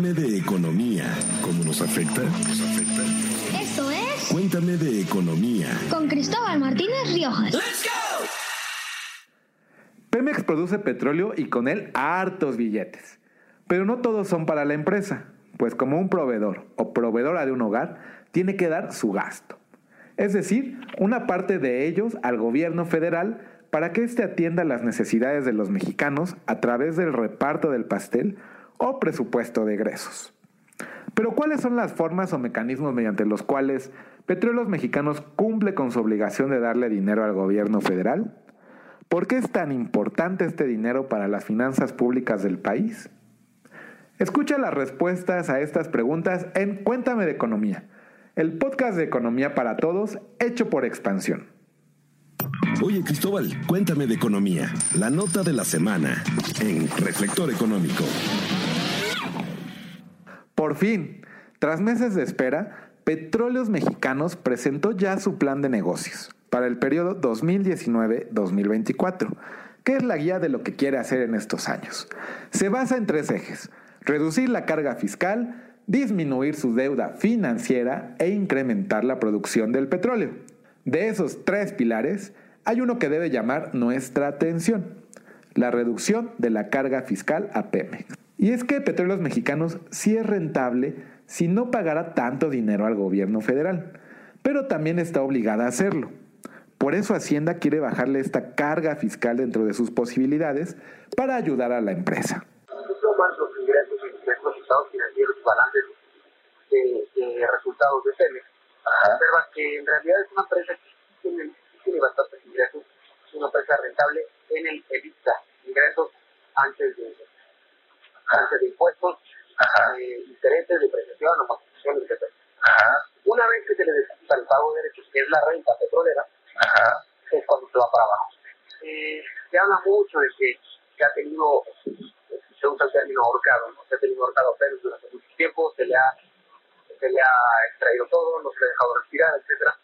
Cuéntame de economía. ¿Cómo nos afecta? ¿Nos afecta? Esto es Cuéntame de economía. con Cristóbal Martínez Riojas. Pemex produce petróleo y con él hartos billetes. Pero no todos son para la empresa, pues como un proveedor o proveedora de un hogar, tiene que dar su gasto. Es decir, una parte de ellos al gobierno federal para que éste atienda las necesidades de los mexicanos a través del reparto del pastel o presupuesto de egresos. Pero ¿cuáles son las formas o mecanismos mediante los cuales Petróleos Mexicanos cumple con su obligación de darle dinero al gobierno federal? ¿Por qué es tan importante este dinero para las finanzas públicas del país? Escucha las respuestas a estas preguntas en Cuéntame de Economía, el podcast de economía para todos hecho por expansión. Oye, Cristóbal, cuéntame de economía. La nota de la semana en Reflector Económico. Por fin, tras meses de espera, Petróleos Mexicanos presentó ya su plan de negocios para el periodo 2019-2024, que es la guía de lo que quiere hacer en estos años. Se basa en tres ejes, reducir la carga fiscal, disminuir su deuda financiera e incrementar la producción del petróleo. De esos tres pilares, hay uno que debe llamar nuestra atención, la reducción de la carga fiscal a Pemex. Y es que Petróleos Mexicanos sí es rentable si no pagara tanto dinero al gobierno federal, pero también está obligada a hacerlo. Por eso Hacienda quiere bajarle esta carga fiscal dentro de sus posibilidades para ayudar a la empresa. tomas los ingresos y los resultados financieros y balances de, de resultados de Pemex, observas que en realidad es una empresa que tiene, tiene bastantes ingresos, es una empresa rentable en el EBITDA, ingresos antes de, antes de impuestos, eh, intereses, depreciación, amortización, etc. Una vez que se le desquita el pago de derechos, que es la renta petrolera, es cuando se va para abajo. Eh, se habla mucho de que, que ha tenido, se usa el término ahorcado, ¿no? se ha tenido ahorcado Pemex durante mucho tiempo, se le ha se le ha extraído todo, no se le ha dejado respirar, etcétera.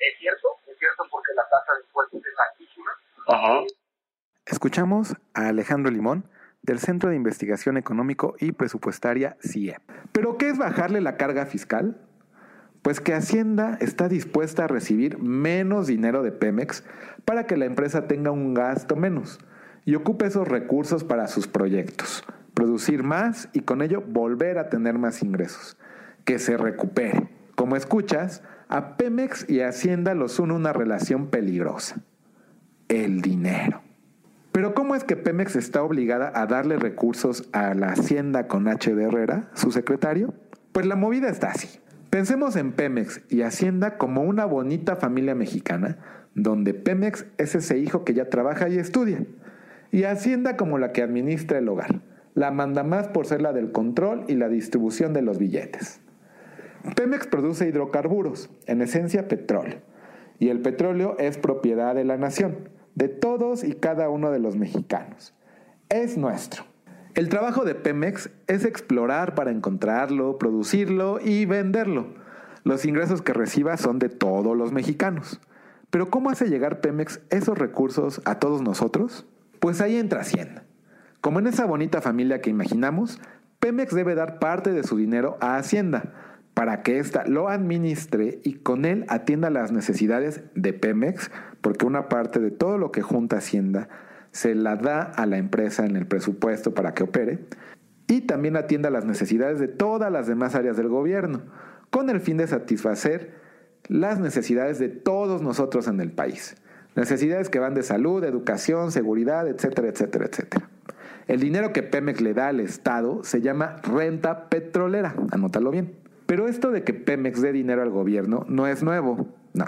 Es cierto, es cierto porque la tasa de impuestos es altísima. Escuchamos a Alejandro Limón del Centro de Investigación Económico y Presupuestaria CIE. ¿Pero qué es bajarle la carga fiscal? Pues que Hacienda está dispuesta a recibir menos dinero de Pemex para que la empresa tenga un gasto menos y ocupe esos recursos para sus proyectos, producir más y con ello volver a tener más ingresos, que se recupere. Como escuchas, a Pemex y Hacienda los une una relación peligrosa, el dinero. Pero ¿cómo es que Pemex está obligada a darle recursos a la Hacienda con H. de Herrera, su secretario? Pues la movida está así. Pensemos en Pemex y Hacienda como una bonita familia mexicana, donde Pemex es ese hijo que ya trabaja y estudia, y Hacienda como la que administra el hogar, la manda más por ser la del control y la distribución de los billetes. Pemex produce hidrocarburos, en esencia petróleo, y el petróleo es propiedad de la nación, de todos y cada uno de los mexicanos. Es nuestro. El trabajo de Pemex es explorar para encontrarlo, producirlo y venderlo. Los ingresos que reciba son de todos los mexicanos. Pero ¿cómo hace llegar Pemex esos recursos a todos nosotros? Pues ahí entra Hacienda. Como en esa bonita familia que imaginamos, Pemex debe dar parte de su dinero a Hacienda para que ésta lo administre y con él atienda las necesidades de Pemex, porque una parte de todo lo que junta Hacienda se la da a la empresa en el presupuesto para que opere, y también atienda las necesidades de todas las demás áreas del gobierno, con el fin de satisfacer las necesidades de todos nosotros en el país. Necesidades que van de salud, educación, seguridad, etcétera, etcétera, etcétera. El dinero que Pemex le da al Estado se llama renta petrolera, anótalo bien. Pero esto de que Pemex dé dinero al gobierno no es nuevo, no.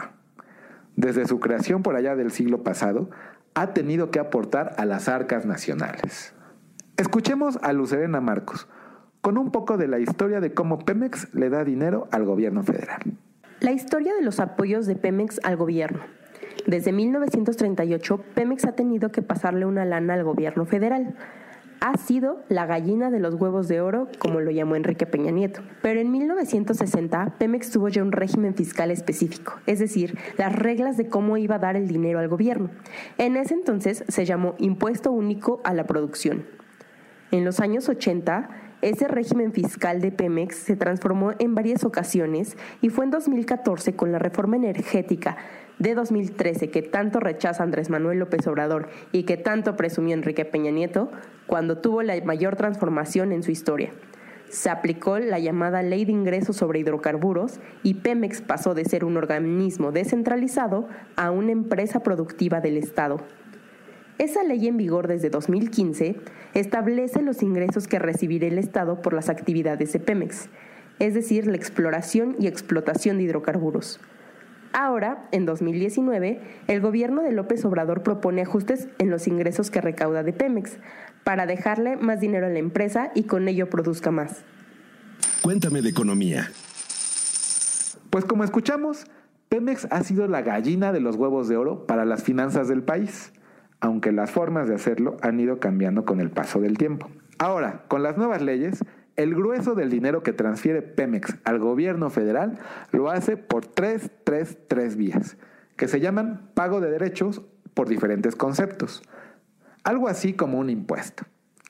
Desde su creación por allá del siglo pasado, ha tenido que aportar a las arcas nacionales. Escuchemos a Lucerena Marcos con un poco de la historia de cómo Pemex le da dinero al gobierno federal. La historia de los apoyos de Pemex al gobierno. Desde 1938, Pemex ha tenido que pasarle una lana al gobierno federal. Ha sido la gallina de los huevos de oro, como lo llamó Enrique Peña Nieto. Pero en 1960, Pemex tuvo ya un régimen fiscal específico, es decir, las reglas de cómo iba a dar el dinero al gobierno. En ese entonces se llamó Impuesto Único a la Producción. En los años 80, Ese régimen fiscal de Pemex se transformó en varias ocasiones y fue en 2014 con la reforma energética de 2013 que tanto rechaza Andrés Manuel López Obrador y que tanto presumió Enrique Peña Nieto, cuando tuvo la mayor transformación en su historia. Se aplicó la llamada Ley de Ingresos sobre Hidrocarburos y Pemex pasó de ser un organismo descentralizado a una empresa productiva del Estado. Esa ley en vigor desde 2015 establece los ingresos que recibirá el Estado por las actividades de Pemex, es decir, la exploración y explotación de hidrocarburos. Ahora, en 2019, el gobierno de López Obrador propone ajustes en los ingresos que recauda de Pemex para dejarle más dinero a la empresa y con ello produzca más. Cuéntame de economía. Pues como escuchamos, Pemex ha sido la gallina de los huevos de oro para las finanzas del país, aunque las formas de hacerlo han ido cambiando con el paso del tiempo. Ahora, con las nuevas leyes, el grueso del dinero que transfiere Pemex al gobierno federal lo hace por tres, tres, tres vías, que se llaman pago de derechos por diferentes conceptos, algo así como un impuesto.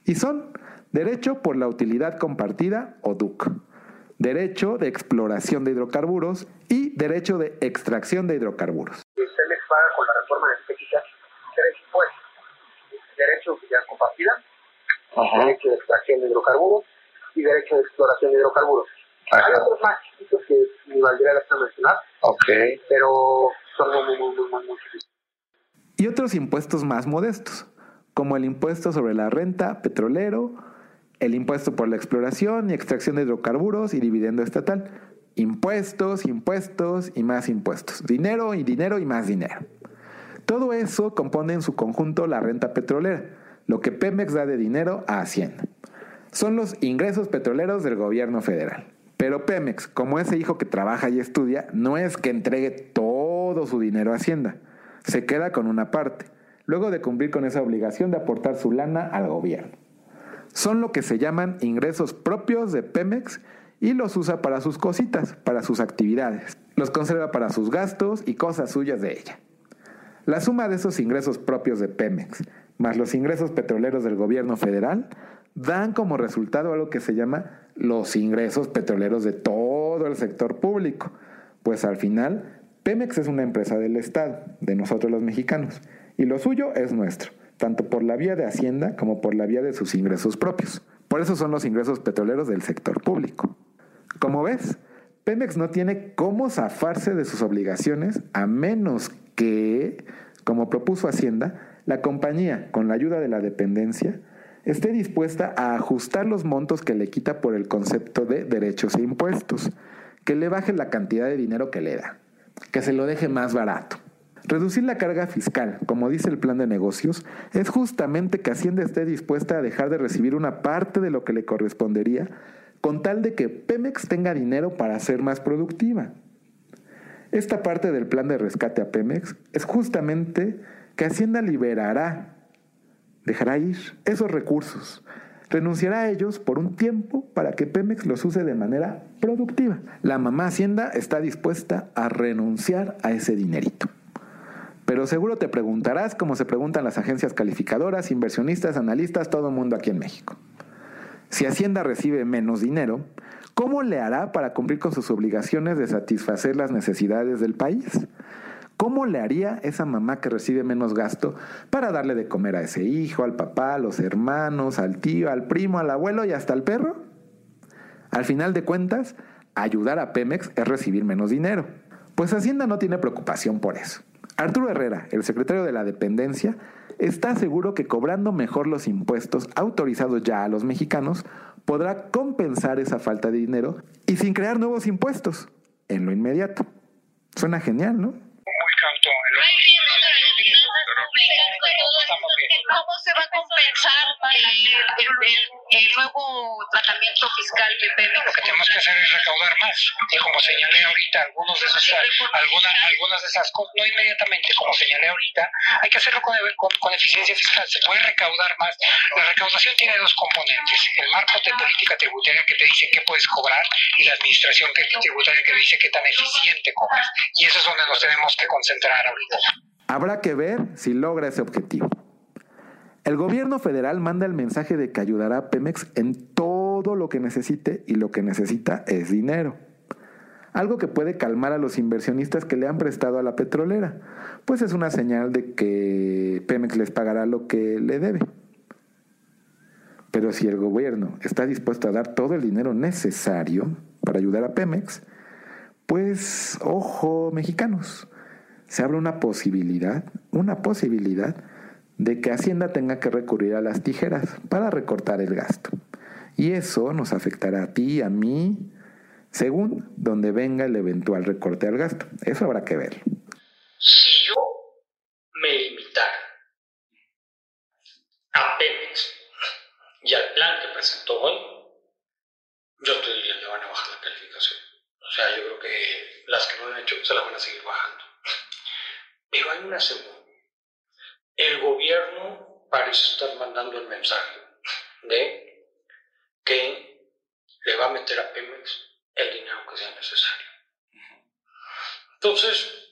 Y son derecho por la utilidad compartida o DUC, derecho de exploración de hidrocarburos y derecho de extracción de hidrocarburos. Paga con la reforma tres impuestos, derecho de utilidad compartida, derecho de extracción de hidrocarburos y derecho de exploración de hidrocarburos. Hay otros más chiquitos que ni valdría la pena mencionar, pero son muy, muy, muy, muy, muy chiquitos. Y otros impuestos más modestos, como el impuesto sobre la renta petrolero, el impuesto por la exploración y extracción de hidrocarburos y dividendo estatal. Impuestos, impuestos y más impuestos. Dinero y dinero y más dinero. Todo eso compone en su conjunto la renta petrolera, lo que Pemex da de dinero a Hacienda son los ingresos petroleros del gobierno federal. Pero Pemex, como ese hijo que trabaja y estudia, no es que entregue todo su dinero a Hacienda. Se queda con una parte, luego de cumplir con esa obligación de aportar su lana al gobierno. Son lo que se llaman ingresos propios de Pemex y los usa para sus cositas, para sus actividades. Los conserva para sus gastos y cosas suyas de ella. La suma de esos ingresos propios de Pemex, más los ingresos petroleros del gobierno federal, dan como resultado algo que se llama los ingresos petroleros de todo el sector público. Pues al final, Pemex es una empresa del Estado, de nosotros los mexicanos, y lo suyo es nuestro, tanto por la vía de Hacienda como por la vía de sus ingresos propios. Por eso son los ingresos petroleros del sector público. Como ves, Pemex no tiene cómo zafarse de sus obligaciones a menos que, como propuso Hacienda, la compañía, con la ayuda de la dependencia, esté dispuesta a ajustar los montos que le quita por el concepto de derechos e impuestos, que le baje la cantidad de dinero que le da, que se lo deje más barato. Reducir la carga fiscal, como dice el plan de negocios, es justamente que Hacienda esté dispuesta a dejar de recibir una parte de lo que le correspondería con tal de que Pemex tenga dinero para ser más productiva. Esta parte del plan de rescate a Pemex es justamente que Hacienda liberará dejará ir esos recursos, renunciará a ellos por un tiempo para que Pemex los use de manera productiva. La mamá Hacienda está dispuesta a renunciar a ese dinerito. Pero seguro te preguntarás, como se preguntan las agencias calificadoras, inversionistas, analistas, todo el mundo aquí en México. Si Hacienda recibe menos dinero, ¿cómo le hará para cumplir con sus obligaciones de satisfacer las necesidades del país? ¿Cómo le haría esa mamá que recibe menos gasto para darle de comer a ese hijo, al papá, a los hermanos, al tío, al primo, al abuelo y hasta al perro? Al final de cuentas, ayudar a Pemex es recibir menos dinero. Pues Hacienda no tiene preocupación por eso. Arturo Herrera, el secretario de la dependencia, está seguro que cobrando mejor los impuestos autorizados ya a los mexicanos, podrá compensar esa falta de dinero y sin crear nuevos impuestos en lo inmediato. Suena genial, ¿no? ¿Cómo se va a compensar el, nuevo tratamiento fiscal que Pemex? Lo que tenemos que hacer es recaudar más. Y como señalé ahorita, algunos de esos, algunas, algunas de esas cosas, no inmediatamente, como señalé ahorita, hay que hacerlo con, con, eficiencia fiscal. Se puede recaudar más. La recaudación tiene dos componentes. El marco de política tributaria que te dice qué puedes cobrar y la administración tributaria que dice qué tan eficiente cobras. Y eso es donde nos tenemos que concentrar ahorita. Habrá que ver si logra ese objetivo. El gobierno federal manda el mensaje de que ayudará a Pemex en todo lo que necesite y lo que necesita es dinero. Algo que puede calmar a los inversionistas que le han prestado a la petrolera, pues es una señal de que Pemex les pagará lo que le debe. Pero si el gobierno está dispuesto a dar todo el dinero necesario para ayudar a Pemex, pues ojo mexicanos, se abre una posibilidad, una posibilidad de que Hacienda tenga que recurrir a las tijeras para recortar el gasto. Y eso nos afectará a ti, a mí, según donde venga el eventual recorte al gasto. Eso habrá que ver. Si yo me limitara a Pemex y al plan que presentó hoy, yo te diría que van a bajar la calificación. O sea, yo creo que las que no han hecho se las van a seguir bajando. Pero hay una segunda. El gobierno parece estar mandando el mensaje de que le va a meter a Pemex el dinero que sea necesario. Entonces,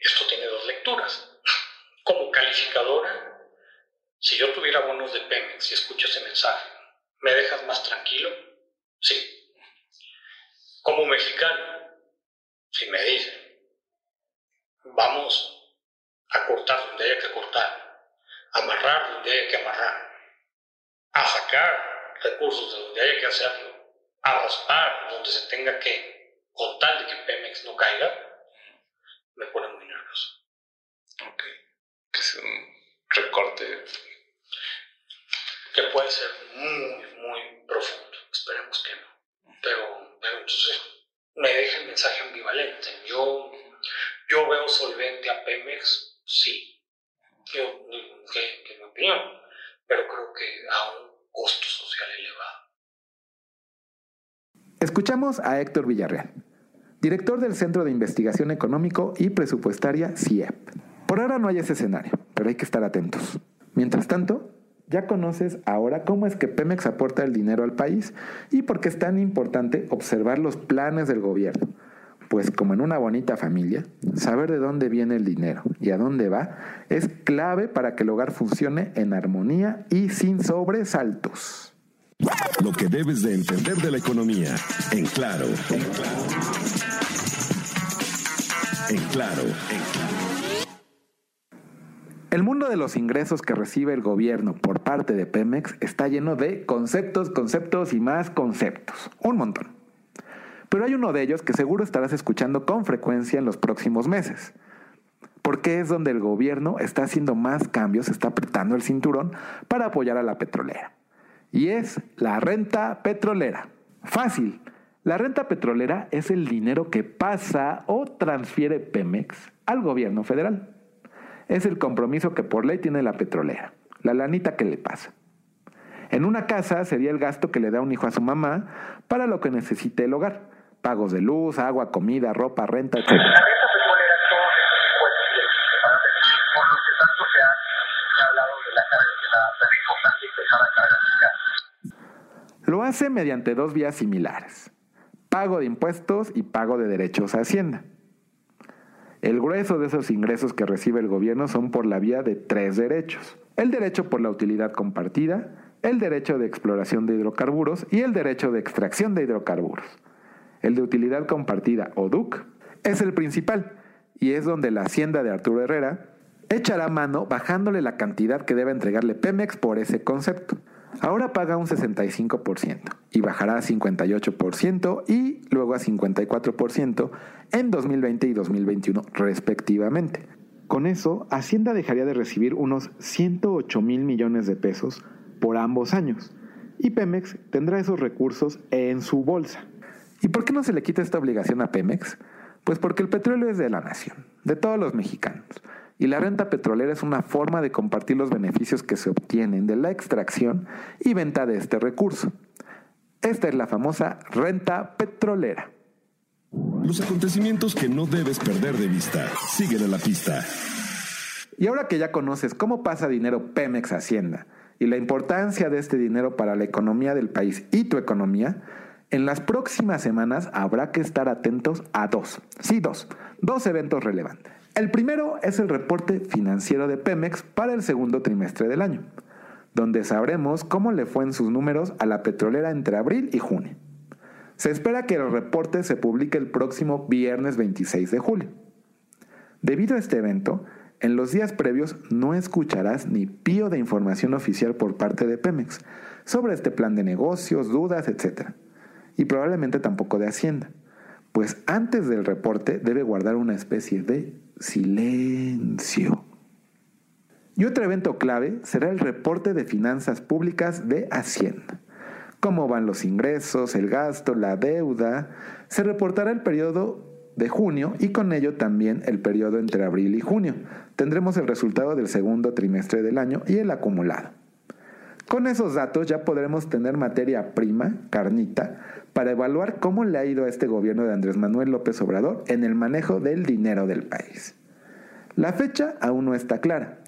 esto tiene dos lecturas. Como calificadora, si yo tuviera bonos de Pemex y escucho ese mensaje, ¿me dejas más tranquilo? Sí. Como mexicano, si me dicen, vamos a cortar donde haya que cortar, amarrar donde haya que amarrar, a sacar recursos de donde haya que hacerlo, a raspar donde se tenga que, con tal de que Pemex no caiga, me pone muy nervioso. Ok. Que es un recorte. Que puede ser muy, muy profundo. Esperemos que no. Pero, pero entonces me deja el mensaje ambivalente. Yo, yo veo solvente a Pemex, sí. Yo, que, que mi opinión. Pero creo que aún costo social elevado. Escuchamos a Héctor Villarreal, director del Centro de Investigación Económico y Presupuestaria CIEP. Por ahora no hay ese escenario, pero hay que estar atentos. Mientras tanto, ya conoces ahora cómo es que Pemex aporta el dinero al país y por qué es tan importante observar los planes del gobierno. Pues como en una bonita familia, saber de dónde viene el dinero y a dónde va es clave para que el hogar funcione en armonía y sin sobresaltos. Lo que debes de entender de la economía, en claro. En claro. En claro. El mundo de los ingresos que recibe el gobierno por parte de Pemex está lleno de conceptos, conceptos y más conceptos. Un montón. Pero hay uno de ellos que seguro estarás escuchando con frecuencia en los próximos meses. Porque es donde el gobierno está haciendo más cambios, está apretando el cinturón para apoyar a la petrolera. Y es la renta petrolera. Fácil. La renta petrolera es el dinero que pasa o transfiere Pemex al gobierno federal. Es el compromiso que por ley tiene la petrolera, la lanita que le pasa. En una casa sería el gasto que le da un hijo a su mamá para lo que necesite el hogar pagos de luz, agua, comida, ropa, renta, etc. Lo hace mediante dos vías similares, pago de impuestos y pago de derechos a Hacienda. El grueso de esos ingresos que recibe el gobierno son por la vía de tres derechos. El derecho por la utilidad compartida, el derecho de exploración de hidrocarburos y el derecho de extracción de hidrocarburos. El de utilidad compartida o DUC es el principal y es donde la hacienda de Arturo Herrera echará mano bajándole la cantidad que debe entregarle Pemex por ese concepto. Ahora paga un 65% y bajará a 58% y luego a 54% en 2020 y 2021 respectivamente. Con eso, Hacienda dejaría de recibir unos 108 mil millones de pesos por ambos años y Pemex tendrá esos recursos en su bolsa. ¿Y por qué no se le quita esta obligación a Pemex? Pues porque el petróleo es de la nación, de todos los mexicanos. Y la renta petrolera es una forma de compartir los beneficios que se obtienen de la extracción y venta de este recurso. Esta es la famosa renta petrolera. Los acontecimientos que no debes perder de vista. Siguen en la pista. Y ahora que ya conoces cómo pasa dinero Pemex Hacienda y la importancia de este dinero para la economía del país y tu economía, en las próximas semanas habrá que estar atentos a dos, sí dos, dos eventos relevantes. El primero es el reporte financiero de Pemex para el segundo trimestre del año, donde sabremos cómo le fue en sus números a la petrolera entre abril y junio. Se espera que el reporte se publique el próximo viernes 26 de julio. Debido a este evento, en los días previos no escucharás ni pío de información oficial por parte de Pemex sobre este plan de negocios, dudas, etc. Y probablemente tampoco de Hacienda, pues antes del reporte debe guardar una especie de silencio. Y otro evento clave será el reporte de finanzas públicas de Hacienda. Cómo van los ingresos, el gasto, la deuda. Se reportará el periodo de junio y con ello también el periodo entre abril y junio. Tendremos el resultado del segundo trimestre del año y el acumulado. Con esos datos ya podremos tener materia prima, carnita, para evaluar cómo le ha ido a este gobierno de Andrés Manuel López Obrador en el manejo del dinero del país. La fecha aún no está clara,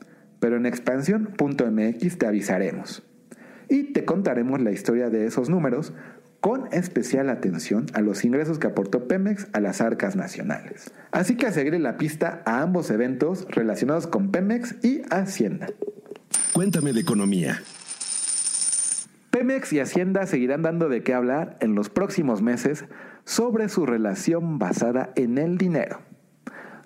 pero en expansión.mx te avisaremos. Y te contaremos la historia de esos números con especial atención a los ingresos que aportó Pemex a las arcas nacionales. Así que a seguir la pista a ambos eventos relacionados con Pemex y Hacienda. Cuéntame de economía. Pemex y Hacienda seguirán dando de qué hablar en los próximos meses sobre su relación basada en el dinero.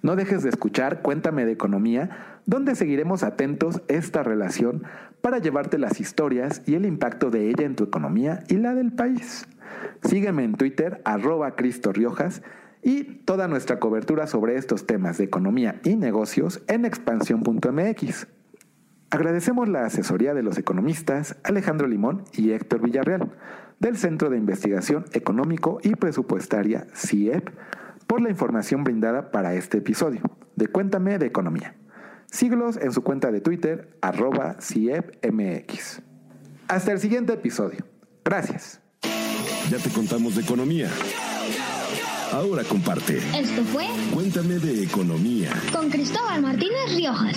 No dejes de escuchar Cuéntame de Economía, donde seguiremos atentos esta relación para llevarte las historias y el impacto de ella en tu economía y la del país. Sígueme en Twitter, arroba Cristo Riojas, y toda nuestra cobertura sobre estos temas de economía y negocios en expansión.mx. Agradecemos la asesoría de los economistas Alejandro Limón y Héctor Villarreal, del Centro de Investigación Económico y Presupuestaria CIEP, por la información brindada para este episodio de Cuéntame de Economía. Síguelos en su cuenta de Twitter, arroba CIEPMX. Hasta el siguiente episodio. Gracias. Ya te contamos de economía. Ahora comparte. Esto fue Cuéntame de economía. con Cristóbal Martínez Riojas.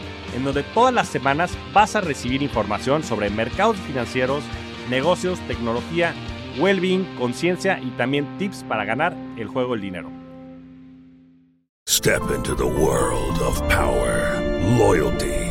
en donde todas las semanas vas a recibir información sobre mercados financieros, negocios, tecnología, well-being, conciencia y también tips para ganar el juego del dinero. Step into the world of power, loyalty,